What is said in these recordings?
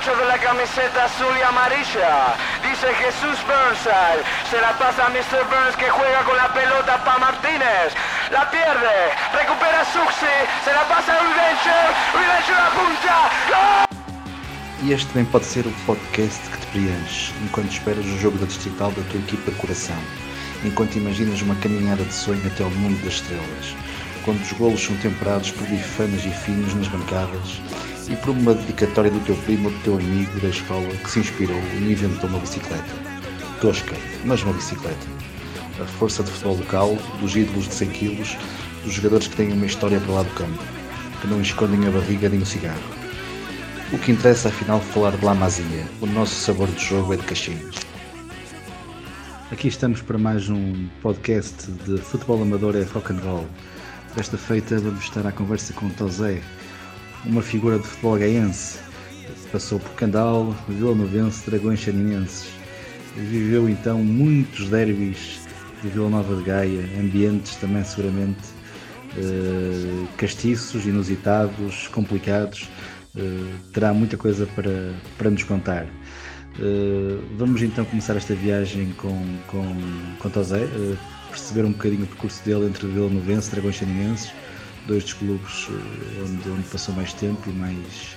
8 de la camiseta azul y amarilla. Dice Jesús Burnside. Se la pasa a Mr. Burns que juega con la pelota para Martínez. La pierde. Recupera Suxi. Se la pasa a Ulvencher. Ulvencher apunta. ¡Gol! E este também pode ser o podcast que te preenche enquanto esperas o jogo da distrital da tua equipa de coração, enquanto imaginas uma caminhada de sonho até ao mundo das estrelas, quando os golos são temperados por bifanas e finos nas bancadas e por uma dedicatória do teu primo do teu amigo da escola que se inspirou e inventou uma bicicleta. Tosca, mas uma bicicleta. A força de futebol local, dos ídolos de 100 kg, dos jogadores que têm uma história para lá do campo, que não escondem a barriga nem o cigarro. O que interessa afinal falar de Lamazia. O nosso sabor de jogo é de cachinhos. Aqui estamos para mais um podcast de futebol amador é rock and roll. Desta feita vamos estar à conversa com Tosé, uma figura de futebol gaense. Passou por Candal, Vila Novense, Dragões Chaninenses. Viveu então muitos derbys de Vila Nova de Gaia, ambientes também seguramente eh, castiços, inusitados, complicados eh, terá muita coisa para, para nos contar. Uh, vamos então começar esta viagem com, com, com Tosé, uh, perceber um bocadinho o percurso dele entre Vila Novense Dragões Chaninenses, dois dos clubes onde, onde passou mais tempo e mais,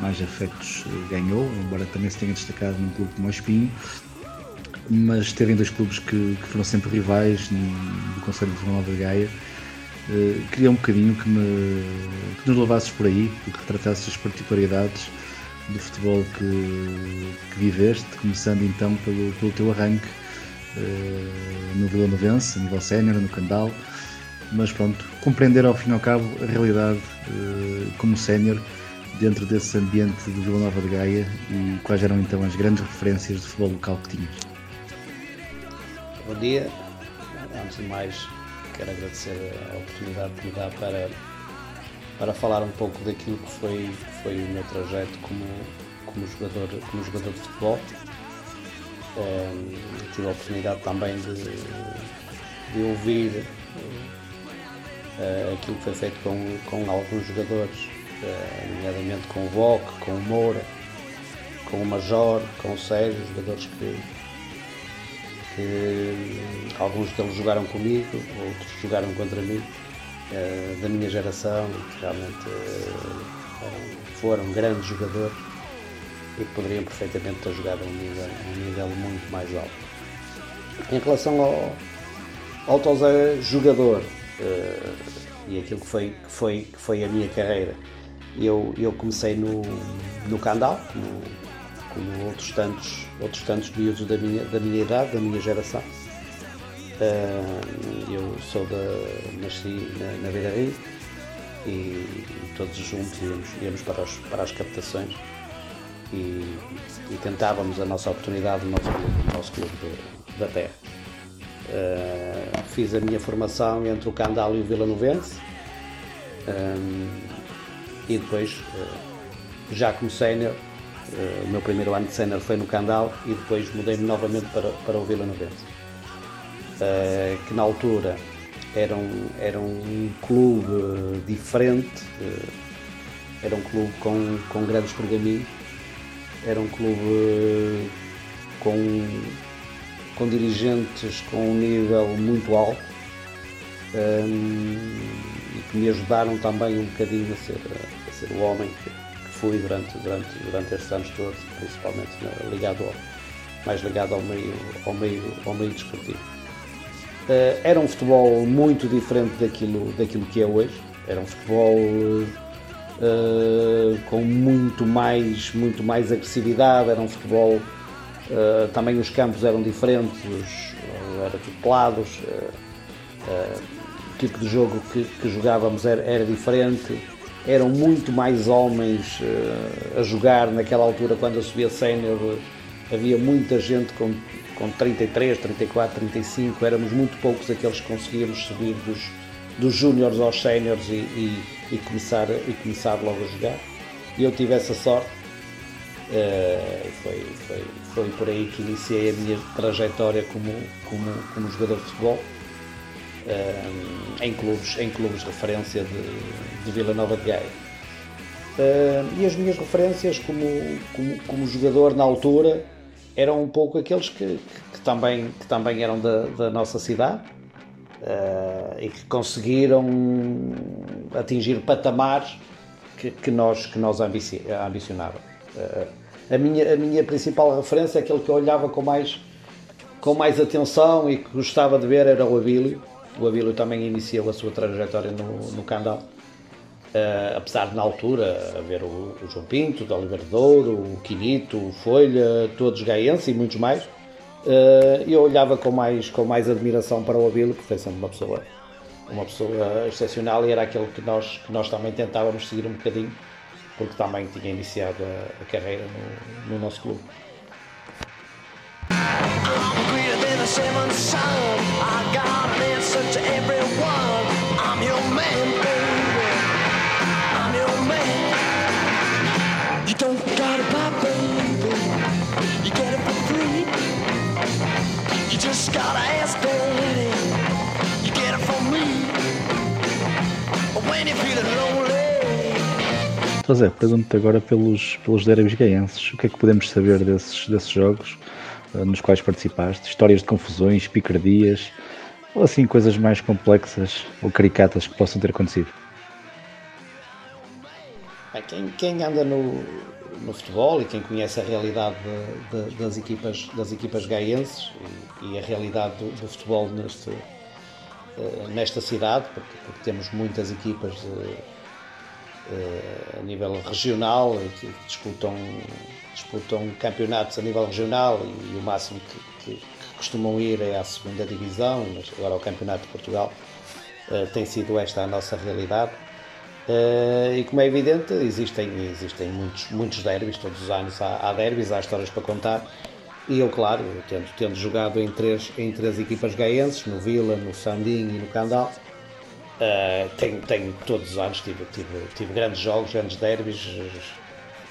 mais afetos ganhou, embora também se tenha destacado num clube como o Espinho, mas teve dois clubes que, que foram sempre rivais no, Conselho de Nova de Gaia. Uh, queria um bocadinho que, me, que nos levasses por aí, que retratasses as particularidades do futebol que, que viveste, começando então pelo, pelo teu arranque uh, no Vila Novense, a nível sénior, no Candal, mas pronto, compreender ao fim e ao cabo a realidade uh, como sénior dentro desse ambiente de Vila Nova de Gaia e quais eram então as grandes referências de futebol local que tinhas. Bom dia, antes de mais quero agradecer a oportunidade que me dá para, para falar um pouco daquilo que foi, que foi o meu trajeto como, como, jogador, como jogador de futebol. Um, tive a oportunidade também de, de ouvir uh, aquilo que foi feito com, com alguns jogadores, uh, nomeadamente com o Voc, com o Moura, com o Major, com o Sérgio, jogadores que, que alguns deles jogaram comigo, outros jogaram contra mim, uh, da minha geração, que realmente uh, foram grandes jogadores e que poderiam perfeitamente ter jogado a um nível, um nível muito mais alto. Em relação ao, ao Tosé jogador uh, e aquilo que foi, que, foi, que foi a minha carreira, eu, eu comecei no, no Candal, no, como outros tantos, outros tantos miúdos da minha, da minha idade, da minha geração. Uh, eu sou da. nasci na, na Beira Rio e, e, todos juntos íamos, íamos para, os, para as captações e, e, tentávamos a nossa oportunidade no nosso clube, no nosso clube de, da terra. Uh, fiz a minha formação entre o Candal e o Vila Novense um, e depois, uh, já como sénior, Uh, o meu primeiro ano de sénior foi no Candal e depois mudei-me novamente para, para o Vila Novense. Uh, que na altura era um, era um clube diferente, era um clube com, com grandes pergaminhos, era um clube com, com dirigentes com um nível muito alto um, e que me ajudaram também um bocadinho a ser, a ser o homem que, fui durante, durante, durante estes anos todos, principalmente ligado ao, mais ligado ao meio, ao meio, ao meio desportivo. Uh, era um futebol muito diferente daquilo, daquilo que é hoje. Era um futebol uh, com muito mais, muito mais agressividade, era um futebol. Uh, também os campos eram diferentes, eram tutelados, o tipo de jogo que, que jogávamos era, era diferente. Eram muito mais homens uh, a jogar naquela altura quando eu subia sénior havia muita gente com, com 33, 34, 35 éramos muito poucos aqueles que conseguíamos subir dos, dos júniores aos séniores e, e, e, começar, e começar logo a jogar. E eu tive essa sorte uh, foi, foi, foi por aí que iniciei a minha trajetória como, como, como jogador de futebol em, clubes, em clubes de referência de, de Vila Nova de Gaia. Uh, e as minhas referências como, como, como, jogador na altura eram um pouco aqueles que, que, que também, que também eram da, da nossa cidade uh, e que conseguiram atingir patamares que, que nós, que nós ambicionávamos. Uh, a, minha, a minha principal referência, aquele que eu olhava com mais, com mais atenção e que gostava de ver era o Abílio. O Abílio também iniciou a sua trajetória no, no Candal Uh, apesar de na altura haver o, o João Pinto, o Oliver Douro, o Quinito, o Folha, todos gaenses e muitos mais, uh, eu olhava com mais, com mais admiração para o Abílio, porque foi sempre uma pessoa, uma pessoa excepcional e era aquele que nós, que nós também tentávamos seguir um bocadinho, porque também tinha iniciado a, a carreira no, no nosso clube. Baby. baby. Just gotta ask daddy. You get it from me. When you're feeling lonely. José, pergunto-te agora pelos, pelos derbys gaenses. O que é que podemos saber desses, desses jogos uh, nos quais participaste? Histórias de confusões, picardias, ou assim coisas mais complexas ou caricatas que possam ter acontecido? Quem, quem anda no, no futebol e quem conhece a realidade de, de, das equipas das equipas gaenses e, e a realidade do, do futebol neste, uh, nesta cidade, porque, porque, temos muitas equipas de, uh, a nível regional que, que, disputam, disputam campeonatos a nível regional e, o máximo que, que, costumam ir é à segunda divisão, mas agora o Campeonato de Portugal uh, tem sido esta a nossa realidade Uh, e como é evidente, existem, existem muitos, muitos derbys, todos os anos há, há derbys, há histórias para contar. E eu, claro, tendo, tendo jogado em três, em três equipas gaenses, no Vila, no Sandim e no Candal, uh, tenho, tenho todos os anos, tive, tive, tive grandes jogos, grandes derbys,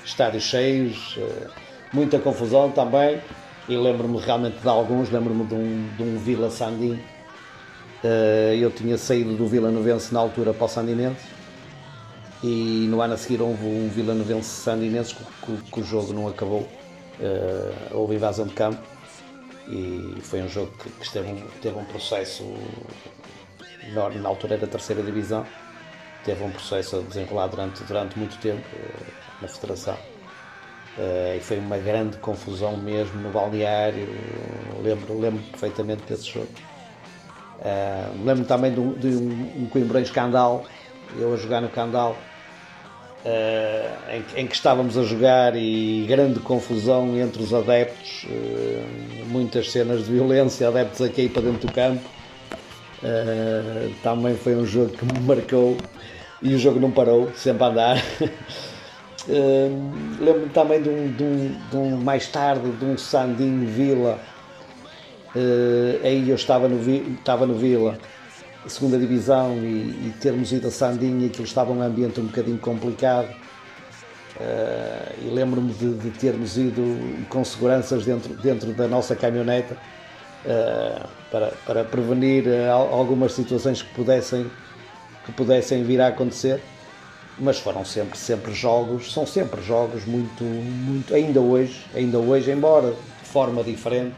estádios cheios, uh, muita confusão também. E lembro-me realmente de alguns, lembro-me de um, de um Vila Sandim. eu tinha saído do Vila Novense na altura para o Sandinense e no ano a seguir houve um Vila Novense Sandinense que, o jogo não acabou, uh, houve invasão de campo e foi um jogo que, que teve um processo, na, altura era a terceira divisão, teve um processo a desenrolar durante, durante muito tempo uh, na Federação. Uh, e foi uma grande confusão mesmo no balneário, lembro, lembro perfeitamente desse jogo. Uh, lembro também de um, de escandal, eu a jogar no Candal, Uh, em, em, que estávamos a jogar e grande confusão entre os adeptos, muitas cenas de violência, adeptos a cair para dentro do campo. Uh, também foi um jogo que me marcou e o jogo não parou, sempre a andar. Lembro-me também de um, de, um, de um, mais tarde de um Sandinho Vila. aí eu estava no, estava no Vila segunda divisão e, e, termos ido a Sandinha, aquilo estava um ambiente um bocadinho complicado. Uh, e lembro-me de, de, termos ido com seguranças dentro, dentro da nossa caminhoneta uh, para, para prevenir uh, algumas situações que pudessem, que pudessem vir a acontecer. Mas foram sempre, sempre jogos, são sempre jogos muito, muito, ainda hoje, ainda hoje, embora de forma diferente,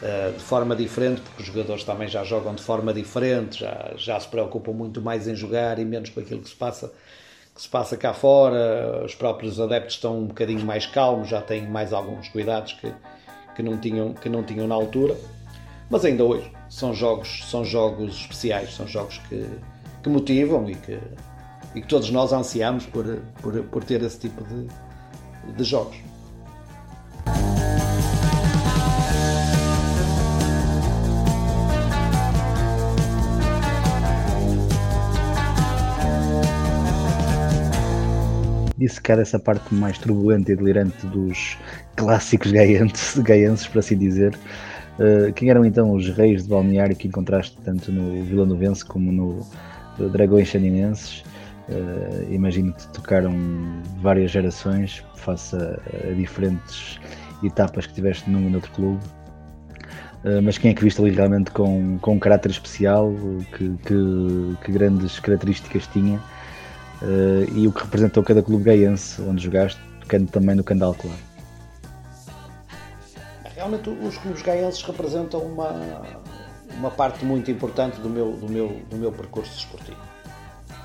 eh, de forma diferente, porque os jogadores também já jogam de forma diferente, já, já se preocupam muito mais em jogar e menos com aquilo que se passa que se passa cá fora, os próprios adeptos estão um bocadinho mais calmos, já têm mais alguns cuidados que, que, não, tinham, que não tinham na altura, mas ainda hoje são jogos, são jogos especiais, são jogos que, que motivam e que, e que todos nós ansiamos por, por, por ter esse tipo de, de jogos. Dissecar essa parte mais turbulenta e delirante dos clássicos gaienses, gaienses por assim dizer. Uh, quem eram então os reis de balneário que encontraste tanto no Vila Novense como no Dragões Xaninenses? Uh, imagino que tocaram várias gerações, face a, a diferentes etapas que tiveste num e noutro clube. Uh, mas quem é que viste ali realmente com, com um caráter especial? Que, que, que grandes características tinha? Uh, e o que representou cada clube gaiense onde jogaste, tocando também no Candal, claro. Realmente os clubes gaienses representam uma, uma parte muito importante do meu, do meu, do meu percurso desportivo.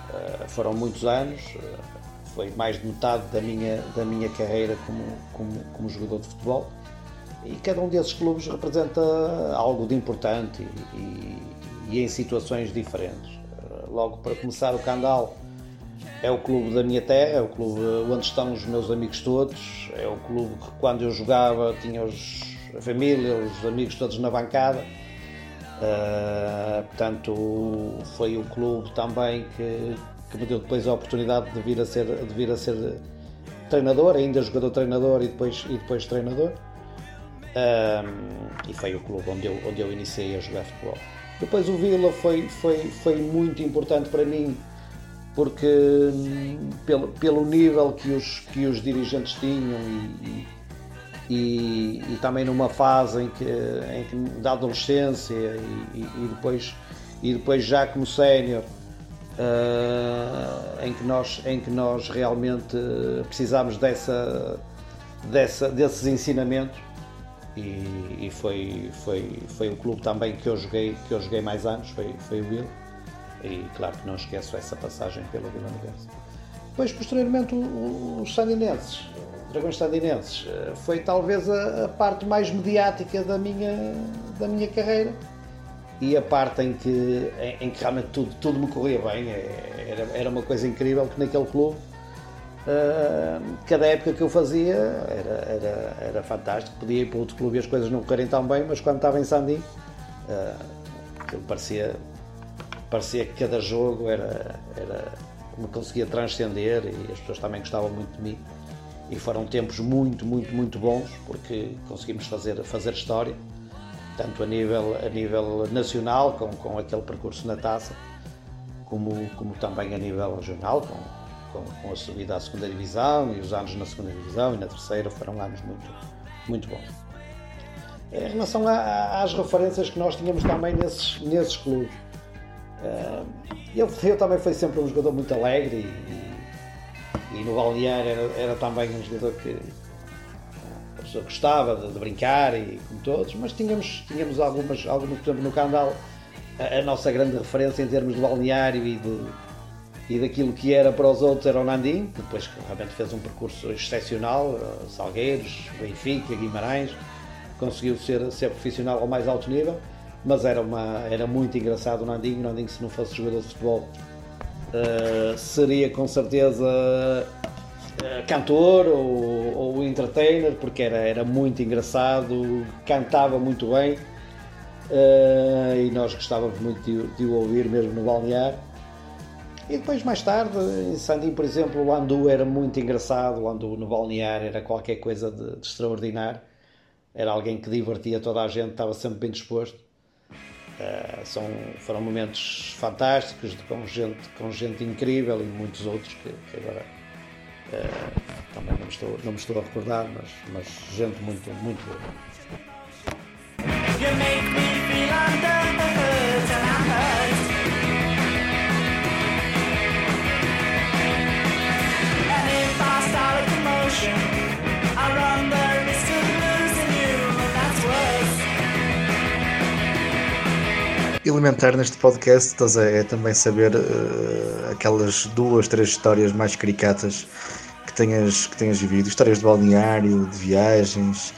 Uh, foram muitos anos, uh, foi mais de metade da minha, da minha carreira como, como, como jogador de futebol e cada um desses clubes representa algo de importante e, e, e em situações diferentes. Logo para começar o Candal é o clube da minha terra, é o clube onde estão os meus amigos todos, é o clube que quando eu jogava tinha os, a família, os amigos todos na bancada Uh, portanto, foi o clube também que, que me deu depois a oportunidade de vir a ser, de vir a ser treinador, ainda jogador-treinador e depois, e depois treinador. Uh, e foi o clube onde eu, onde eu iniciei a jogar futebol. Depois o Vila foi, foi, foi muito importante para mim porque hum, pelo, pelo nível que os, que os dirigentes tinham e, e e, também numa fase em que, em que da adolescência e, e, depois e depois já como sénior uh, em que nós em que nós realmente precisámos dessa, dessa desses ensinamentos. E, e, foi foi foi o clube também que eu joguei que eu joguei mais anos foi foi o Will e claro que não esqueço essa passagem pelo Vila Universo. Depois posteriormente os Sandinenses Dragões Estadinenses eh, foi talvez a, a, parte mais mediática da minha, da minha carreira e a parte em que, em, em que realmente tudo, tudo me corria bem. É, era, era uma coisa incrível que naquele clube, uh, cada época que eu fazia era, era, era fantástico. Podia ir para outro clube e as coisas não correrem tão bem, mas quando estava em Sandim, uh, parecia, parecia que cada jogo era, era, me conseguia transcender e as pessoas também gostavam muito de mim e foram tempos muito, muito, muito bons porque conseguimos fazer, fazer história, tanto a nível, a nível nacional, com, com aquele percurso na taça, como, como também a nível regional, com, com, com a subida à segunda divisão e os anos na segunda divisão e na terceira foram anos muito, muito bons. Em relação a, às referências que nós tínhamos também nesses, nesses clubes, eh, eu, eu também fui sempre um jogador muito alegre e, e no balneário era, era também um jogador que a pessoa gostava de, de, brincar e como todos, mas tínhamos, tínhamos algumas, algumas, por exemplo, no Candal, a, a nossa grande referência em termos de balneário e, de, e daquilo que era para os outros era o Nandim, que depois realmente fez um percurso excepcional, eh, Salgueiros, Benfica, Guimarães, conseguiu ser, ser profissional ao mais alto nível, mas era, uma, era muito engraçado o Nandinho, o Nandinho se não fosse jogador de futebol Uh, seria com certeza uh, cantor ou, ou, entertainer, porque era, era muito engraçado, cantava muito bem uh, e nós gostávamos muito de, de, o ouvir mesmo no balneário. E depois, mais tarde, em Sandim, por exemplo, o Andu era muito engraçado, o Andu no balneário era qualquer coisa de, de extraordinário. Era alguém que divertia toda a gente, estava sempre bem disposto. Uh, são, foram momentos fantásticos com gente, com gente incrível e muitos outros que, que agora uh, também não me, estou, não me estou a recordar, mas, mas gente muito, muito boa. Elementar neste podcast a, é também saber uh, aquelas duas, três histórias mais caricatas que tenhas, que tenhas vivido, histórias de balneário, de viagens,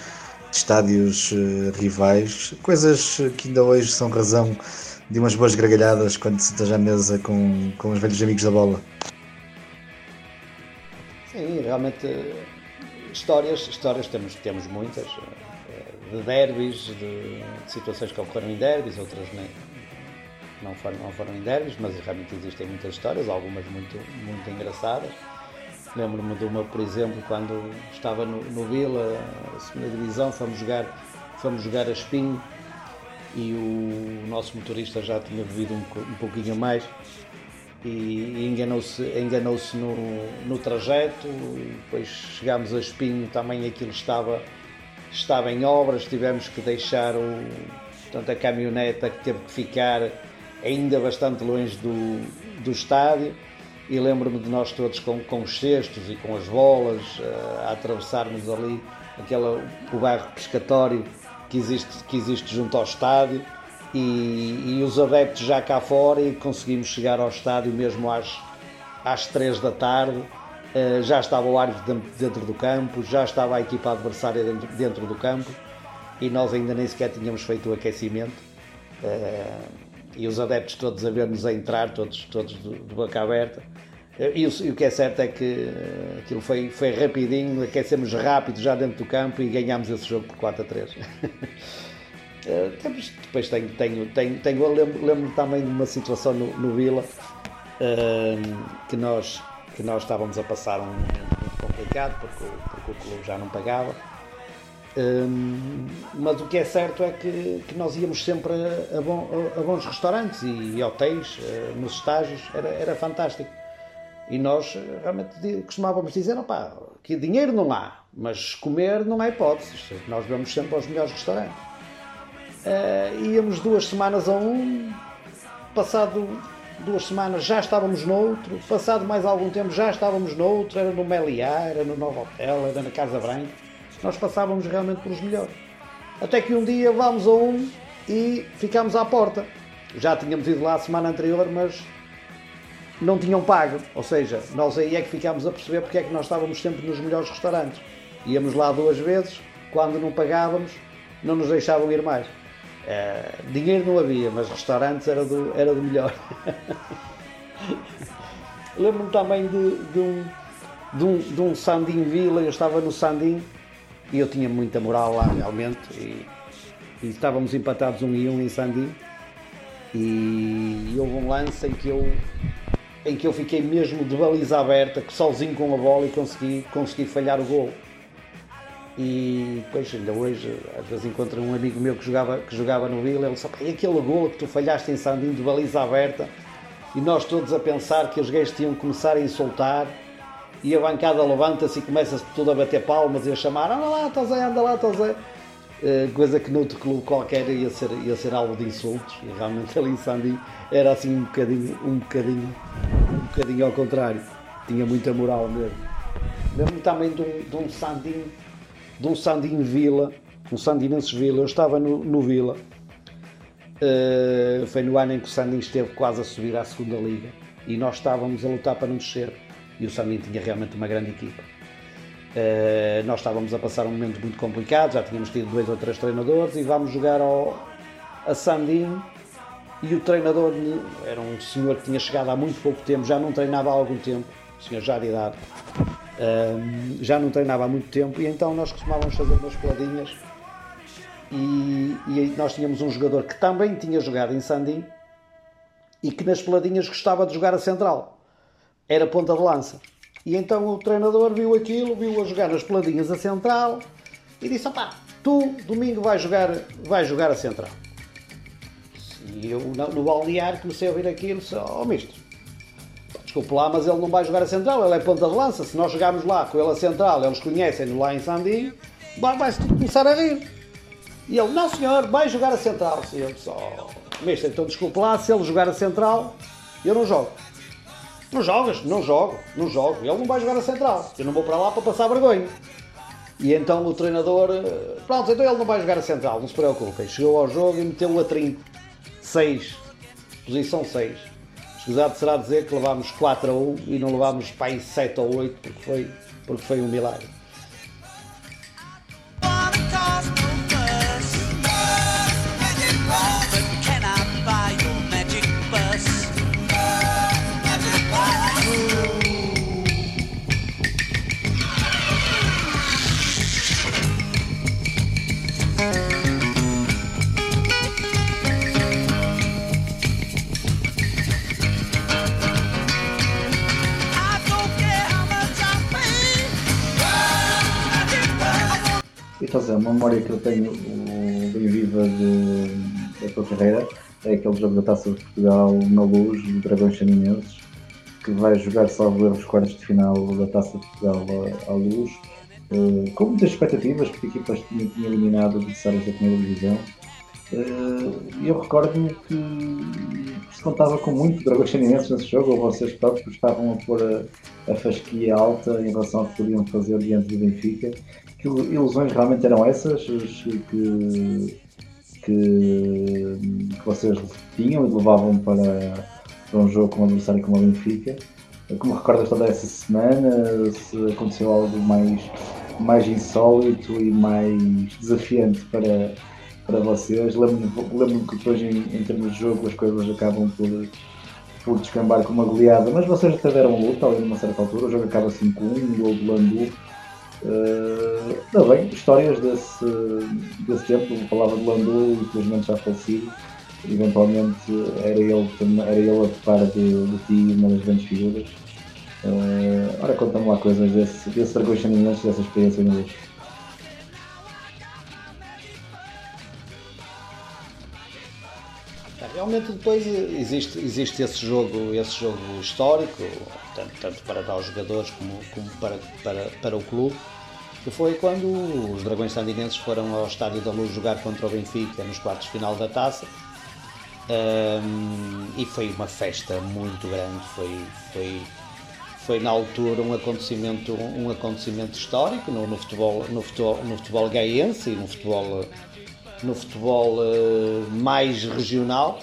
de estádios uh, rivais, coisas que ainda hoje são razão de umas boas gargalhadas quando se estás à mesa com, com os velhos amigos da bola. Sim, realmente histórias, histórias temos, temos muitas eh, de derbys, de, de, situações que ocorreram em derbys, outras nem, não foram, não foram em derbys, mas realmente existem muitas histórias, algumas muito, muito engraçadas. Lembro-me de uma, por exemplo, quando estava no, no Vila, segunda divisão, fomos jogar, fomos jogar a Espinho e o nosso motorista já tinha bebido um, um pouquinho mais e enganou-se enganou -se no, no trajeto, depois chegámos a Espinho, também aquilo estava, estava em obras, tivemos que deixar o, portanto, a caminhoneta que teve que ficar ainda bastante longe do, do estádio e lembro-me de nós todos com, com os cestos e com as bolas uh, a atravessarmos ali aquela, o bairro pescatório que existe, que existe junto ao estádio e, e, os adeptos já cá fora e conseguimos chegar ao estádio mesmo às, às 3 da tarde. Uh, já estava o árbitro dentro do campo, já estava a equipa adversária dentro, dentro do campo e nós ainda nem sequer tínhamos feito o aquecimento. Uh, e os adeptos todos a ver-nos a entrar, todos, todos de, boca aberta. E o, e o, que é certo é que eh, aquilo foi, foi rapidinho, aquecemos rápido já dentro do campo e ganhámos esse jogo por 4 a 3. Eh, depois tenho, tenho, tenho, tenho lembro, lembro também de uma situação no, no Vila ehm, que, nós, que nós estávamos a passar um momento muito complicado porque, porque o clube já não pagava Hum, mas o que é certo é que, que nós íamos sempre a, a, bom, a, bons restaurantes e, e hotéis uh, nos estágios, era, era fantástico. E nós eh, realmente costumávamos dizer: opá, que dinheiro não há, mas comer não há hipótese. Nós vamos sempre aos melhores restaurantes. Uh, íamos duas semanas a um, passado duas semanas já estávamos noutro, passado mais algum tempo já estávamos noutro, era no Meliá, era no Novo Hotel, era na Casa Branca nós passávamos realmente pelos melhores. Até que um dia vamos a um e ficámos à porta. Já tínhamos ido lá a semana anterior, mas não tinham pago. Ou seja, nós aí é que ficámos a perceber porque é que nós estávamos sempre nos melhores restaurantes. Íamos lá duas vezes, quando não pagávamos, não nos deixavam ir mais. É, dinheiro não havia, mas restaurantes era do, era do melhor. Lembro-me também de, de, um, de, um, de um Sandim Vila, eu estava no Sandim e eu tinha muita moral lá realmente e, e estávamos empatados um e um em Sandy e houve um lance em que eu em que eu fiquei mesmo de baliza aberta, sozinho com a bola e consegui, consegui falhar o gol. E depois, ainda hoje, às vezes encontro um amigo meu que jogava, que jogava no Vila, ele disse, e aquele gol que tu falhaste em Sandim de baliza aberta, e nós todos a pensar que os gays tinham que começar a insultar, e a bancada levanta-se e começa-se tudo a bater palmas e a chamar anda lá, aí, anda lá, aí. Uh, coisa que noutro clube qualquer ia ser, ia ser alvo de insultos e realmente ali em Sandy era assim um bocadinho, um bocadinho, um bocadinho ao contrário. Tinha muita moral mesmo. Lembro-me também de um, de um Sandim, de um Sandim Vila, um Sandinenses Vila, eu estava no, no Vila, uh, foi no ano em que o Sandim esteve quase a subir à segunda liga e nós estávamos a lutar para não descer e o Sandim tinha realmente uma grande equipa. Uh, nós estávamos a passar um momento muito complicado, já tínhamos tido dois ou três treinadores e vamos jogar ao, a Sandim e o treinador era um senhor que tinha chegado há muito pouco tempo, já não treinava há algum tempo, senhor já de idade, uh, já não treinava há muito tempo e então nós costumávamos fazer umas peladinhas. E, e nós tínhamos um jogador que também tinha jogado em Sandim e que nas peladinhas gostava de jogar a central era ponta de lança. E então o treinador viu aquilo, viu a jogar nas peladinhas a central e disse: opá, tu domingo vais jogar, vais jogar a central. E eu no balneário comecei a ouvir aquilo disse: oh misto, desculpe lá, mas ele não vai jogar a central, ele é ponta de lança. Se nós jogarmos lá com ele a central, eles conhecem-no lá em Sandim, vai-se começar a rir. E ele, não senhor, vai jogar a central. E eu disse, oh, misto, então desculpe lá, se ele jogar a central, eu não jogo. Não jogas? Não jogo, não jogo. Ele não vai jogar a central. Eu não vou para lá para passar vergonha. E então o treinador, eh, pronto, então ele não vai jogar a central, não se preocupem. Chegou ao jogo e meteu-o a 30. 6. Posição 6. Escusado será dizer que levámos 4 a 1 e não levámos para aí 7 ou 8 porque foi, porque foi um milagre. Uma memória que eu tenho bem viva de, da tua carreira é aquele jogo da Taça de Portugal na luz, do Dragões Chaminenses, que vai jogar, salvo erro, os quartos de final da Taça de Portugal à, à luz, uh, com muitas expectativas, porque a equipa tinha, tinha eliminado adversários da primeira divisão. E eu recordo-me que se contava com muito dragões nesse jogo, ou vocês próprios estavam a pôr a, a fasquia alta em relação ao que podiam fazer diante do Benfica. Que ilusões realmente eram essas que, que, que vocês tinham e levavam para, para um jogo com um adversário como o Benfica? Como recordas toda essa semana? Se aconteceu algo mais, mais insólito e mais desafiante para, para vocês? Lembro-me lembro que depois, em, em, termos de jogo, as coisas acabam por, por descambar com uma goleada, mas vocês até deram luta ali numa certa altura. O jogo acaba 5-1, um gol do Landu. Uh, bem, histórias desse, desse tempo, falava de Landu, infelizmente já falecido eventualmente era ele, era ele a par de, de ti uma das grandes figuras. Uh, ora, conta-me lá coisas desse, desse Chaminenses, dessa experiência no Luz. Realmente depois existe, existe esse jogo, esse jogo histórico, tanto, tanto para os jogadores como, como para, para, para o clube, que foi quando os Dragões Sandinenses foram ao Estádio da Luz jogar contra o Benfica nos quartos de final da taça. Um, e foi uma festa muito grande, foi, foi, foi na altura um acontecimento, um acontecimento histórico no, no futebol, no futebol, no futebol e no futebol, no futebol uh, mais regional,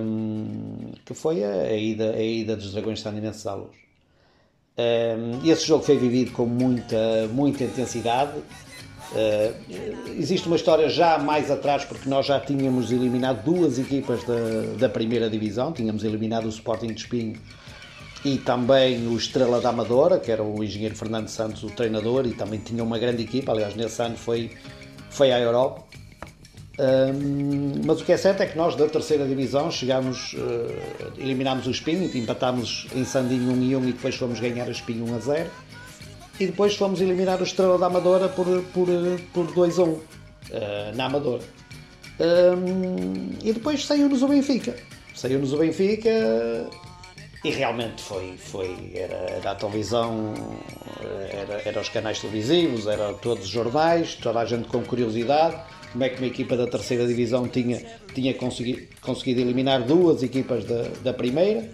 um, que foi a, a, ida, a ida dos Dragões Sandinenses à luz. Um, esse jogo foi vivido com muita, muita intensidade. Uh, existe uma história já mais atrás, porque nós já tínhamos eliminado duas equipas da, da primeira divisão, tínhamos eliminado o Sporting de Espinho e também o Estrela da Amadora, que era o engenheiro Fernando Santos, o treinador, e também tinha uma grande equipa, aliás, nesse ano foi, foi à Europa. Um, mas o que é certo é que nós da terceira divisão chegámos, uh, eliminámos o Espinho, empatámos em Sandinho 1 e 1 e depois fomos ganhar o Espinho 1 a 0 e depois fomos eliminar o Estrela da Amadora por, por, por 2 a 1 uh, na Amadora. Um, e depois saiu-nos o Benfica. Saiu-nos o Benfica e realmente foi, foi era, era a televisão, era, era os canais televisivos, era todos os jornais, toda a gente com curiosidade como é que uma equipa da terceira divisão tinha, tinha conseguido, eliminar duas equipas da, da primeira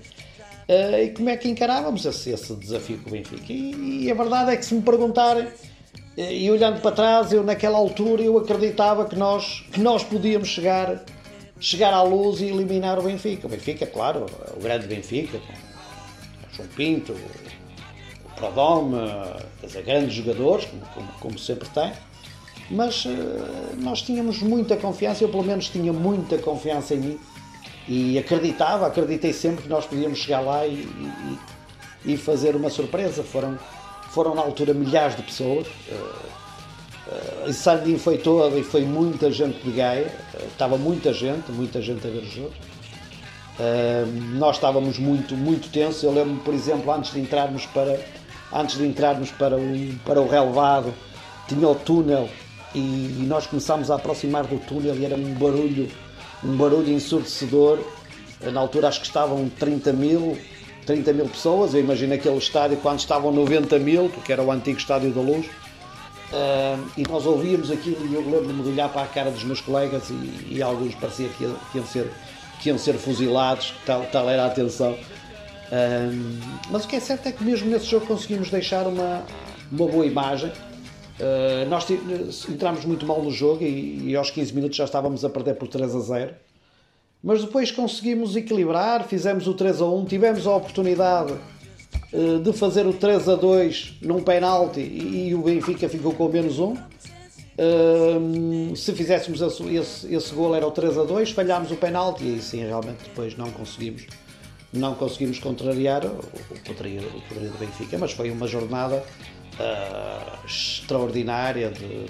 Uh, e como é que encarávamos esse, esse desafio com o Benfica? E, e, a verdade é que se me perguntarem, eh, e olhando para trás, eu naquela altura eu acreditava que nós, que nós podíamos chegar, chegar à luz e eliminar o Benfica. O Benfica, claro, o grande Benfica, João Pinto, o Prodome, quer dizer, grandes jogadores, como, como, como sempre tem, mas uh, nós tínhamos muita confiança, eu pelo menos tinha muita confiança em mim e acreditava, acreditei sempre que nós podíamos chegar lá e, e, e fazer uma surpresa. Foram, foram na altura milhares de pessoas. Uh, uh, Sandim foi toda e foi muita gente de Gaia, uh, estava muita gente, muita gente a ver o jogo. Uh, nós estávamos muito, muito tensos. Eu lembro, por exemplo, antes de entrarmos para, antes de entrarmos para o, para o relevado, tinha o túnel e, nós começámos a aproximar do túnel e era um barulho um barulho ensurdecedor. Na altura acho que estavam 30 mil, 30 mil pessoas. Eu imagino aquele estádio quando estavam 90 mil, porque era o antigo Estádio da Luz. Uh, e nós ouvíamos aquilo e eu lembro-me de olhar para a cara dos meus colegas e, e alguns parecia que, que, iam ser, que iam ser fuzilados, tal, tal era a atenção. Uh, mas o que é certo é que mesmo nesse jogo conseguimos deixar uma, uma boa imagem. Uh, nós entramos muito mal no jogo e, e, aos 15 minutos já estávamos a perder por 3 a 0. Mas depois conseguimos equilibrar, fizemos o 3 a 1, tivemos a oportunidade uh, de fazer o 3 a 2 num penalti e, e o Benfica ficou com menos 1. Uh, se fizéssemos esse, esse, esse gol era o 3 a 2, falhámos o penalti e sim, realmente depois não conseguimos não conseguimos contrariar o, poderio, o poderio do Benfica, mas foi uma jornada uh, extraordinária de,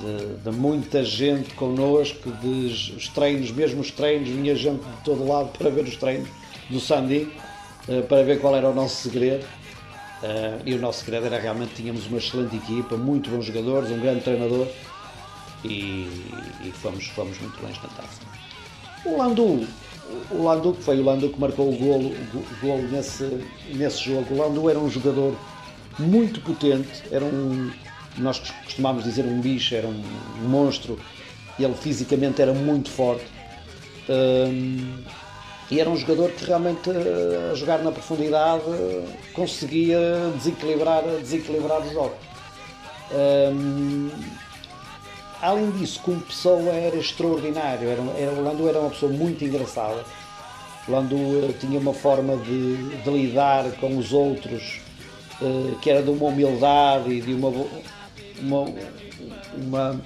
de, de, muita gente connosco, de os treinos, mesmo os treinos, vinha gente de todo lado para ver os treinos do Sandy, uh, para ver qual era o nosso segredo. Uh, e o nosso segredo era realmente tínhamos uma excelente equipa, muito bons jogadores, um grande treinador e, e fomos, fomos muito longe na taça. O Landu, o Landu que foi o Landu que marcou o golo, golo nesse, nesse jogo, o Landu era um jogador muito potente, era um, nós costumávamos dizer um bicho, era um monstro ele fisicamente era muito forte. Um, e era um jogador que realmente a jogar na profundidade conseguia desequilibrar, desequilibrar o jogo. Um, além disso, como pessoa era extraordinário, era, era, o Lando era uma pessoa muito engraçada. O Lando eh, tinha uma forma de, de lidar com os outros uh, que era de uma humildade e de uma, uma, uma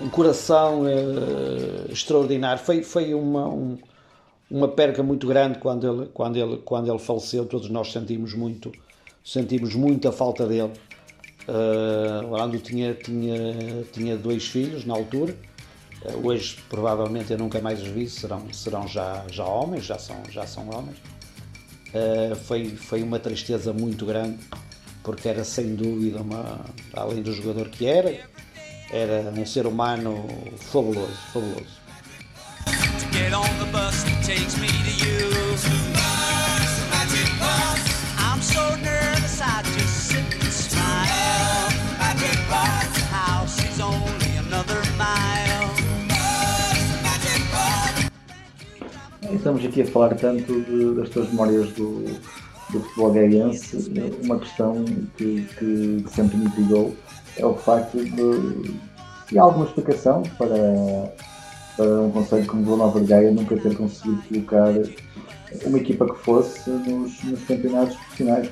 um coração uh, extraordinário. Foi, foi uma, um, uma perca muito grande quando ele, quando ele, quando ele faleceu. Todos nós sentimos muito, sentimos muita falta dele. Uh, Orlando tinha, tinha, tinha dois filhos na altura. Uh, hoje, provavelmente, eu nunca mais os vi, serão, serão já, já homens, já são, já são homens. Uh, foi, foi uma tristeza muito grande, porque era sem dúvida, uma, além do jogador que era, era um ser humano fabuloso, fabuloso. Get on the Estamos aqui a falar tanto de, das tuas memórias do, do futebol gaiense. Uma questão que, que sempre me intrigou é o facto de, de alguma explicação para para um conselho como Vila Nova de Gaia nunca ter conseguido colocar uma equipa que fosse nos, nos campeonatos profissionais,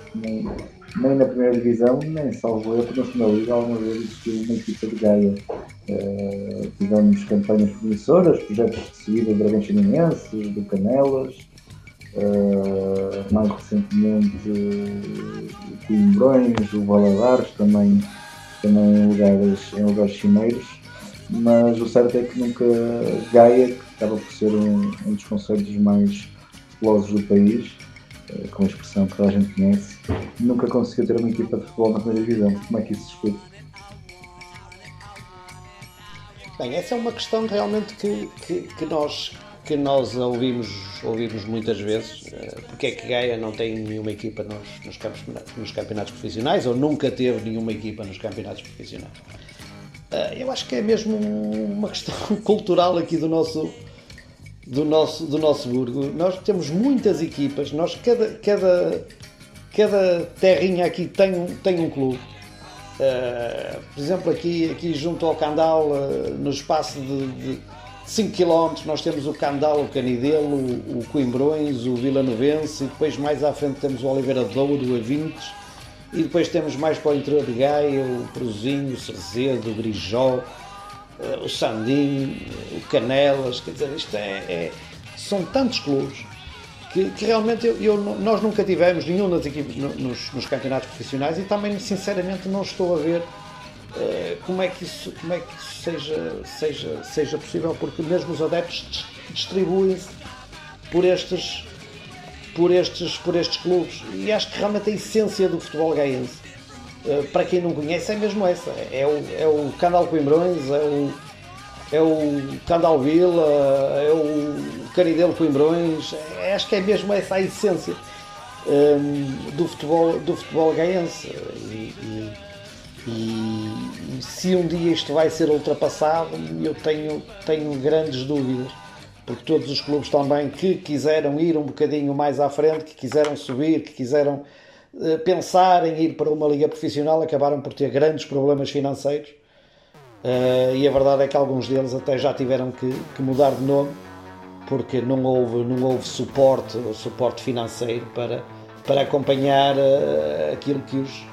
nem, na primeira divisão, nem salvo eu, na segunda liga, alguma vez existiu uma equipa de Gaia. Uh, tivemos campanhas promissoras, projetos de Dragão Chininense, do Canelas, uh, mais recentemente o Coimbrões, o Valadares, também, também em lugares, em lugares cimeiros mas o certo é que nunca Gaia, que acaba por ser um, um dos conselhos mais populosos do país, eh, com a expressão que toda a gente conhece, nunca conseguiu ter uma equipa de futebol na primeira divisão. Como é que isso se explica? Bem, essa é uma questão realmente que, que, que nós, que nós ouvimos, ouvimos muitas vezes. Eh, porque é que Gaia não tem nenhuma equipa nos, nos, campos, nos campeonatos profissionais ou nunca teve nenhuma equipa nos campeonatos profissionais? Ah, eu acho que é mesmo uma questão cultural aqui do nosso do nosso do nosso burgo. Nós temos muitas equipas, nós cada cada cada terrinha aqui tem um tem um clube. Uh, por exemplo, aqui aqui junto ao Candal, uh, no espaço de, de 5 km, nós temos o Candal, o Canidelo, o, o Coimbrões, o Vila Novense e depois mais à frente temos o Oliveira de Douro, o Avintes e depois temos mais para o interior de Gaia, o Prozinho, o Cerzedo, o Grijó, o Sandim, o Canelas, quer dizer, isto é, é são tantos clubes que, que realmente eu, eu, nós nunca tivemos nenhum das equipes nos, nos, campeonatos profissionais e também sinceramente não estou a ver uh, como é que isso, como é que isso seja, seja, seja possível, porque mesmo os adeptos distribuem-se por estes por estes, por estes clubes. E acho que realmente a essência do futebol gaense, para quem não conhece, é mesmo essa. É o, é o Candal Coimbrões, é o, é o Candal Vila, é o Caridelo Coimbrões. É, acho que é mesmo essa a essência um, ehm, do, futebol, do futebol gaense. E, e, e, se um dia isto vai ser ultrapassado, eu tenho, tenho grandes dúvidas porque todos os clubes também que quiseram ir um bocadinho mais à frente, que quiseram subir, que quiseram pensar em ir para uma liga profissional, acabaram por ter grandes problemas financeiros. Uh, e a verdade é que alguns deles até já tiveram que, que mudar de nome porque não houve, não houve suporte, suporte financeiro para, para acompanhar uh, aquilo que os,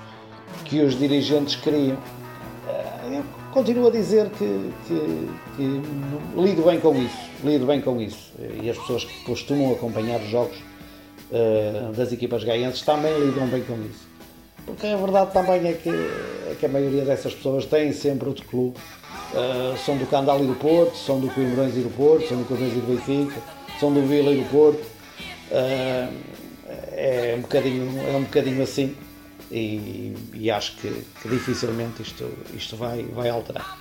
que os dirigentes queriam. Uh, continuo a dizer que, que, que, lido bem com isso, lido bem com isso. E as pessoas que costumam acompanhar os jogos uh, das equipas gaenses também lidam bem com isso. Porque a verdade também é que, é que a maioria dessas pessoas tem sempre outro clube. Uh, são do Candal e do Porto, são do Coimbrões e do Porto, são do Coimbrões e do Benfica, são do Vila e do Porto. Uh, é, um bocadinho, é um bocadinho assim e, e acho que, que, dificilmente isto, isto vai, vai alterar.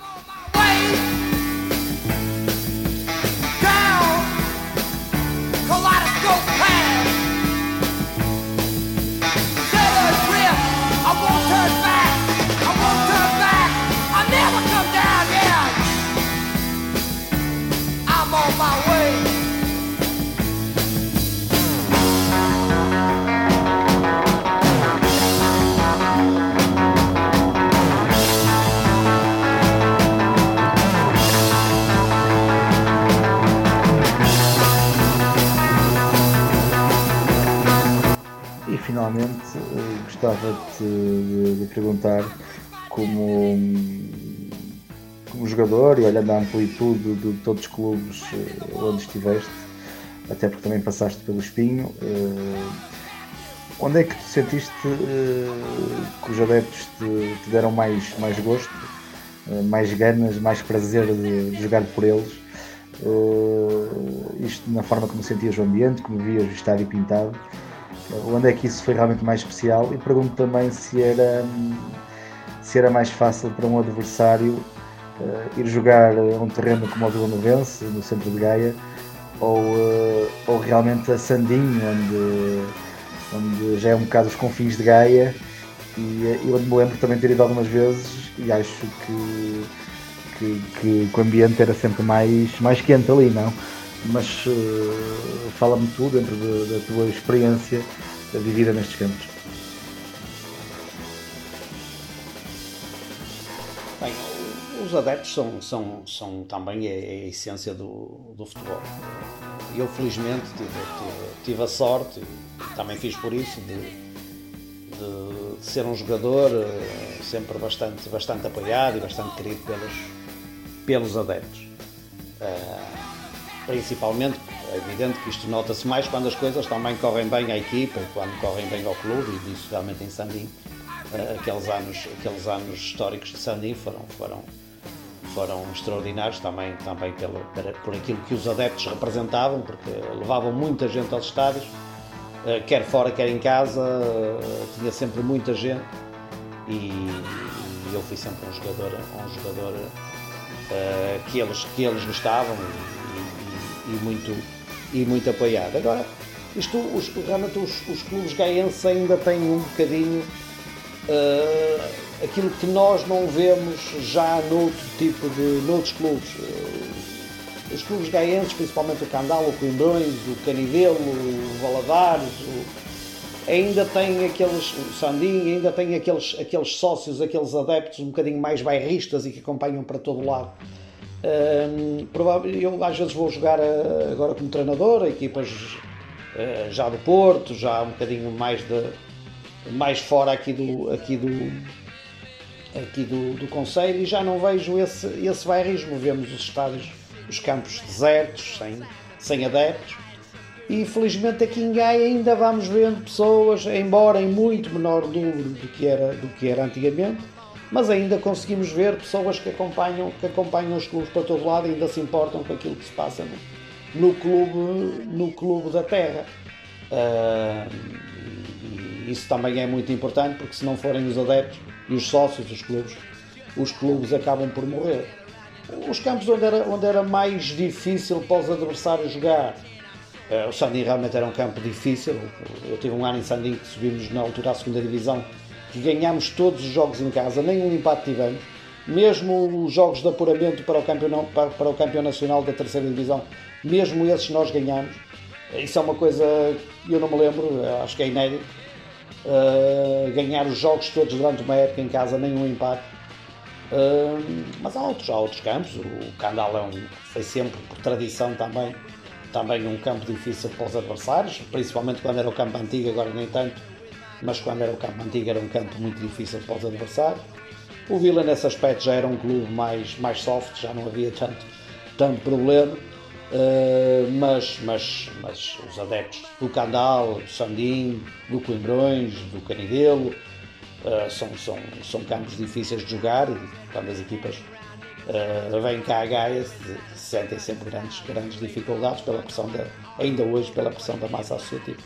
Jogador e olhando a amplitude de todos os clubes eh, onde estiveste, até porque também passaste pelo Espinho, eh, onde é que tu sentiste que os adeptos te, te deram mais, mais gosto, mais ganas, mais prazer de, de jogar por eles? Isto na forma como sentias o ambiente, como vias o estádio pintado, onde é que isso foi realmente mais especial? E pergunto também se era, se era mais fácil para um adversário ir jogar a um terreno como o Vila Novense, no centro de Gaia, ou, ou realmente a Sandinho, onde, onde já é um bocado os confins de Gaia, e, e onde me lembro também ter ido algumas vezes e acho que que, que, que, o ambiente era sempre mais, mais quente ali, não? Mas uh, fala-me tudo dentro de, da tua experiência vivida nestes campos. Os adeptos são, são, são também a, a essência do, do futebol. Eu felizmente tive, tive, tive a sorte, e também fiz por isso, de, de, de ser um jogador uh, sempre bastante, bastante apoiado e bastante querido pelos, pelos adeptos. Uh, principalmente, é evidente que isto nota-se mais quando as coisas também correm bem à equipa, quando correm bem ao clube, e disso realmente em Sandim. Uh, aqueles, anos, aqueles anos históricos de Sandim foram, foram, foram extraordinários também, também pelo, por aquilo que os adeptos representavam, porque levavam muita gente aos estádios, uh, quer fora, quer em casa, tinha sempre muita gente e, e eu fui sempre um jogador, um jogador uh, que, eles, que eles gostavam e, e, e, muito, e muito apoiado. Agora, isto, os, realmente os, os clubes gaenses ainda têm um bocadinho uh, aquilo que nós não vemos já noutro tipo de noutros clubes. Uh, os clubes gaenses, principalmente o Candal, o Coimbrões, o Canidelo, o Valadares, o, ainda tem aqueles, o Sandim ainda tem aqueles, aqueles sócios, aqueles adeptos um bocadinho mais bairristas e que acompanham para todo lado. Um, eu às vezes vou jogar uh, agora como treinador, equipas uh, já do Porto, já um bocadinho mais, de, mais fora aqui do, aqui do, aqui do, do Conselho e já não vejo esse, esse bairrismo. Vemos os estádios, os campos desertos, sem, sem adeptos e felizmente aqui em Gaia ainda vamos vendo pessoas, embora em muito menor número do que era, do que era antigamente, mas ainda conseguimos ver pessoas que acompanham, que acompanham os clubes para todo lado e ainda se importam com aquilo que se passa no, no clube, no clube da terra. Uh, isso também é muito importante porque se não forem os adeptos e os sócios dos clubes, os clubes acabam por morrer. Os campos onde era, onde era mais difícil para os adversários jogar Uh, o Sandim realmente era um campo difícil. Eu tive um ano em Sandim que subimos na altura à segunda divisão, que ganhámos todos os jogos em casa, nenhum empate tivemos. Mesmo os jogos de apuramento para o campeão, para, para o campeão nacional da terceira divisão, mesmo esses nós ganhamos. Isso é uma coisa que eu não me lembro, acho que é inédito. Uh, ganhar os jogos todos durante uma época em casa, nenhum empate. Uh, mas há outros, há outros campos. O Candal é um, foi sempre, por tradição também, também um campo difícil para os adversários, principalmente quando era o campo antigo, agora nem tanto, mas quando era o campo antigo era um campo muito difícil para os adversários. O Vila nesse aspecto já era um clube mais, mais soft, já não havia tanto, tanto problema, uh, mas, mas, mas os adeptos do Candal, do Sandim, do Coimbrões, do Canidelo, uh, são, são, são campos difíceis de jogar e quando as equipas uh, vêm cá a Gaia sentem sempre grandes, grandes dificuldades pela pressão da, ainda hoje pela pressão da massa associativa.